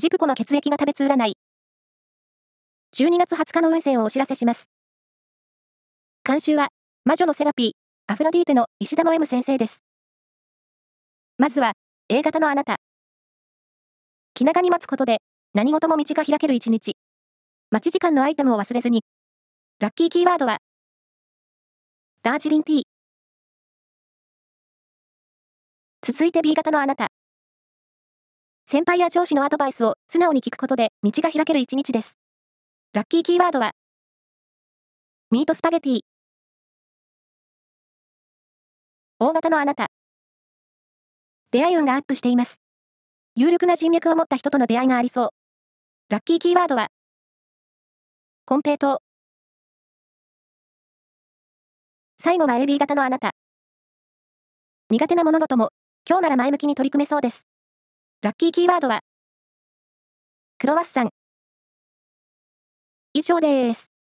ジプコの血液が食べつ占い。12月20日の運勢をお知らせします。監修は、魔女のセラピー、アフロディーテの石田の M 先生です。まずは、A 型のあなた。気長に待つことで、何事も道が開ける一日。待ち時間のアイテムを忘れずに。ラッキーキーワードは、ダージリンティー。続いて B 型のあなた。先輩や上司のアドバイスを素直に聞くことで道が開ける一日です。ラッキーキーワードは、ミートスパゲティ。大型のあなた。出会い運がアップしています。有力な人脈を持った人との出会いがありそう。ラッキーキーワードは、コンペイト。最後は AB 型のあなた。苦手な物事も、今日なら前向きに取り組めそうです。ラッキーキーワードは、クロワッサン。以上です。